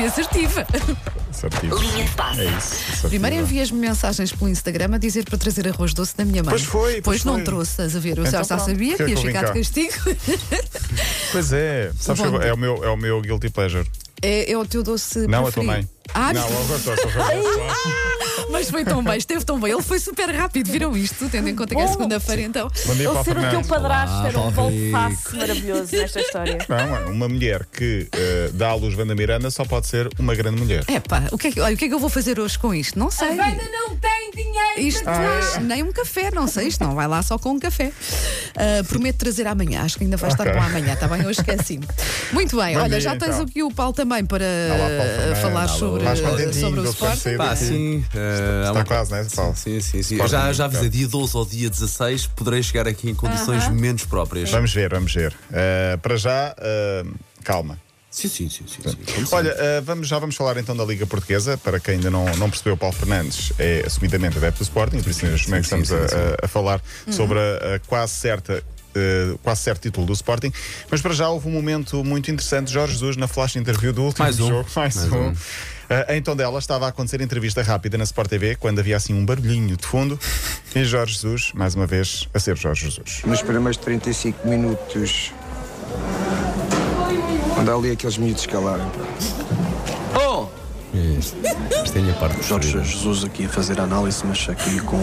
fui assertiva. Linha de passe. É isso. assertiva. Primeiro envias-me mensagens pelo Instagram a dizer para trazer arroz doce da minha mãe. Pois foi, pois Pois não foi. trouxe, estás a ver? Eu Então já pronto, sabia que ia ficar de castigo. Pois é. Sabes Bom. que é o, meu, é o meu guilty pleasure. É, é o teu doce Não, a tua preferido. mãe. Ah, não, só mas foi tão bem, esteve tão bem. Ele foi super rápido, viram isto? Tendo em conta que é Bom. segunda-feira, então. Bom dia, Ele Paulo ser o teu padrasto era um volte Rico. face maravilhoso nesta história. Não, é uma mulher que eh, dá à luz Wanda Miranda só pode ser uma grande mulher. Epá, o que, é que, olha, o que é que eu vou fazer hoje com isto? Não sei. não tem dinheiro. Isto Ah, nem um café, não sei, isto não vai lá só com um café. Ah, prometo trazer amanhã, acho que ainda vai estar Ok. bom amanhã, está bem? Hoje esqueci-me. Muito bem, Bom olha, dia, já tens então. aqui o Paulo também para Olá, Paulo falar sobre, sobre o saí Pá, sim. eh, há Está quase, né, Paulo? Sim, sim, sim. Sporting, Já, já então. avisei, dia 12 ou dia 16 poderei chegar aqui em condições menos próprias. Vamos ver, vamos ver. Eh, para já, eh, calma. Sim, sim, sim. sim, sim. Olha, eh, vamos, já vamos falar então da Liga Portuguesa. Para quem ainda não, não percebeu, Paulo Fernandes é assumidamente adepto do Sporting, por isso mesmo é que sim, estamos sim, a, sim. a- a falar sobre a, a quase certa. eh, quase certo título do Sporting, mas para já houve um momento muito interessante. Jorge Jesus, na flash interview do último Mais um. jogo, mais, Mais um. um. Eh, em Tondela estava a acontecer entrevista rápida na Sport TV, quando havia assim um barulhinho de fundo, e Jorge Jesus, mais uma vez, a ser Jorge Jesus. Nos primeiros 35 minutos, quando há ali aqueles miúdos calarem. Oh! Isto, isto é a minha parte Jorge preferida. Jesus aqui a fazer a análise, mas aqui com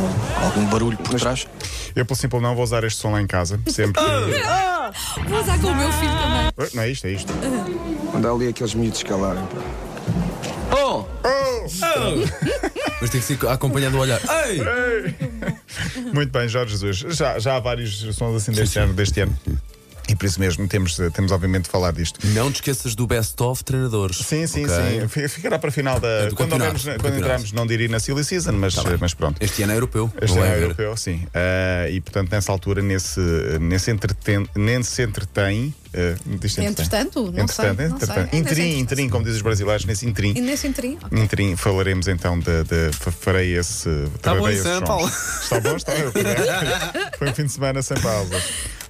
algum barulho por trás. Eu, pelo simples não, vou usar este som lá em casa, sempre que. Vou usar com o meu filho também. Eh, Não é isto, é isto. Quando há ali aqueles miúdos calarem. pá. Oh! Mas tem que ser acompanhado do olhar. Ei! Muito bem, Jorge Jesus. Já, já há vários sons assim deste ano. Deste ano. E por isso mesmo temos, eh, temos obviamente de falar disto. Não te esqueças do best-of treinadores. Sim, sim, ok? sim. Fi- Ficará para a final da. do quando do quando entrarmos, não diria na Silly Season, mas, Tá mas pronto. Este ano é europeu. Este não ano é europeu, sim. Ah, e portanto, nessa altura, nesse, nesse entreten, nem se entretém. Uh, entretém. Entretanto? Não Entretanto, sei, não entretanto. sei. É nesse Interim, entretanto. interim, como dizem os brasileiros, nesse interim. E nesse interim? ok. Interim, falaremos então de. de fa- farei esse. Tá bom hein, sons. Paulo? Está bom, está. Eu, foi um fim de semana sem pausa.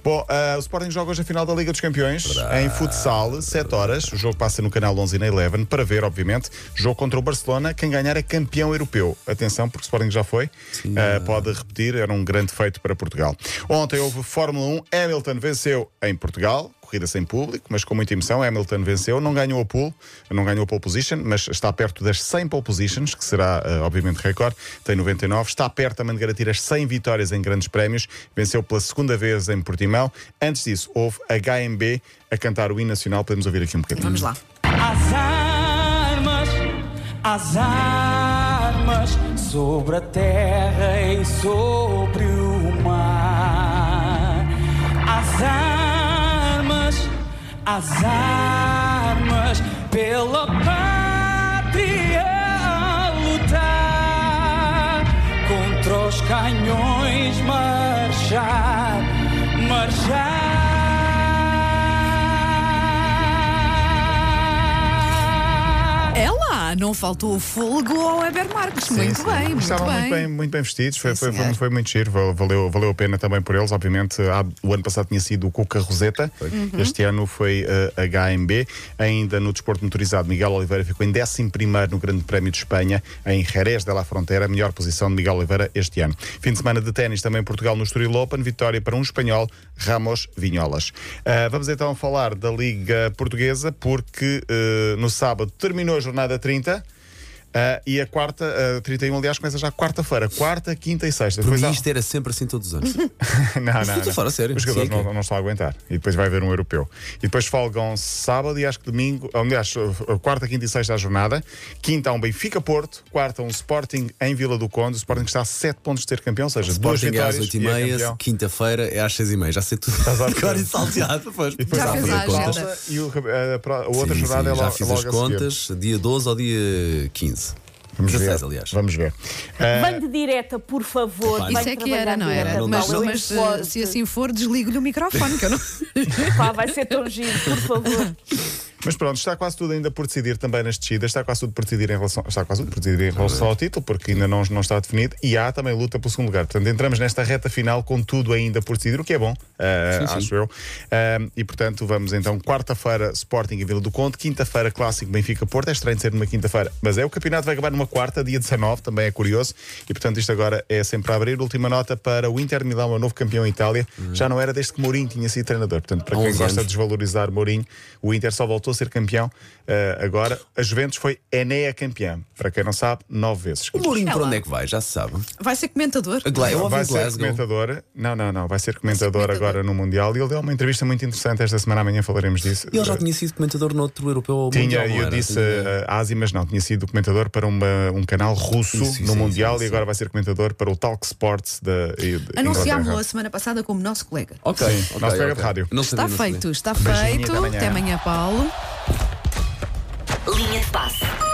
Bom, ah, o Sporting joga hoje a final da Liga dos Campeões em futsal, 7 horas. O jogo passa no canal 11 e na Eleven para ver, obviamente. Jogo contra o Barcelona. Quem ganhar é campeão europeu. Atenção, porque o Sporting já foi. Ah, pode repetir, era um grande feito para Portugal. Ontem houve Fórmula 1. Hamilton venceu em Portugal corrida sem público, mas com muita emoção. Hamilton venceu, não ganhou a pole, não ganhou a pole position, mas está perto das 100 pole positions, que será eh, obviamente recorde. Tem 99, está perto também de garantir as 100 vitórias em grandes prémios. Venceu pela segunda vez em Portimão. Antes disso, houve HMB a cantar o hino nacional. Podemos ouvir aqui um bocadinho. Vamos lá. As armas, as armas sobre a terra e sobre o mar. As armas, as armas pela pátria a lutar contra os canhões marchar, marchar. Faltou o fôlego ao Weber Marques. Sim, muito sim. bem, muito Estavam bem. muito bem, muito bem vestidos, foi, Sim, foi, foi, foi muito giro, val- valeu, valeu a pena também por eles. Obviamente, há- o ano passado tinha sido o Cuca Roseta, Uhum. este ano foi a HMB. Ainda no desporto motorizado, Miguel Oliveira ficou em 11 no Grande Prémio de Espanha, em Jerez de la Frontera, melhor posição de Miguel Oliveira este ano. Fim de semana de ténis também Portugal no Estoril Open, vitória para um espanhol, Ramos Vinholas. Ah, vamos então falar da Liga Portuguesa, porque eh, no sábado terminou a jornada 30. Ah, e a quarta, a 31, aliás, começa já quarta-feira. Quarta, quinta e sexta. Depois mim há- isto era sempre assim todos os anos. não, não, Estou a não. falar a sério. Os jogadores Sim, é que- não, não estão a aguentar. E depois vai haver um europeu. E depois folgam sábado e acho que domingo. Aliás, quarta, quinta e sexta a jornada. Quinta há um Benfica Porto. Quarta um Sporting em Vila do Conde. O Sporting está a 7 pontos de ter campeão, ou seja, duas Sporting é às vitórias. 8 e e é meia, campeão. quinta-feira é às 6 e meia. Já sei tudo. Estás? Agora e salteado. Pois. E depois Já há fez a pausa e o- a, a outra Sim, jornada sim, é já logo, fiz logo as contas, dia 12 ao dia 15. Vamos 16, ver. aliás. Vamos ver. Ah, Vem de direta, por favor. Vem Isso é que era, não era? Não Mas, mas, se assim for, desligo-lhe o microfone, que eu não. Pá, vai ser tão giro, por favor. Mas pronto, está quase tudo ainda por decidir também nas descidas, está quase tudo por decidir em relação, está quase tudo por decidir em relação ao título, porque ainda não, não está definido, e há também luta pelo segundo lugar. Portanto, entramos nesta reta final com tudo ainda por decidir, o que é bom, eh, acho eu. Eh, e portanto, vamos então, quarta-feira, Sporting e Vila do Conde, quinta-feira, Clássico Benfica-Porto. É estranho de ser numa quinta-feira, mas é o campeonato vai acabar numa quarta, dia 19, também é curioso. E portanto, isto agora é sempre a abrir. Última nota para o Inter Milão, o novo campeão em Itália. Já não era desde que Mourinho tinha sido treinador. Portanto, para quem gosta de desvalorizar Mourinho, o Inter só voltou a ser campeão eh, agora. A Juventus foi Enea campeã. Para quem não sabe, nove vezes. O Mourinho É para onde é que vai? Já se sabe. Vai ser comentador. A Gla- Eu ouvi Vai ser Glasgow. comentador. Não, não, não. Vai ser comentador, comentador. agora no Mundial. E ele deu uma entrevista muito interessante esta semana. Amanhã falaremos disso. Ele já tinha sido comentador noutro europeu ou Tinha, mundial, e eu era? disse Tinha- uh, Ásia, mas não, tinha sido comentador para uma- um canal russo Isso, no isso, Mundial isso, e isso. agora vai ser comentador para o Talk Sports da de Anunciámos-lo a semana passada como nosso colega. Ok, Sim, ok, nosso colega ok. de rádio. Não Está feito, está feito. até amanhã. Até amanhã, Paulo. Linha de passe.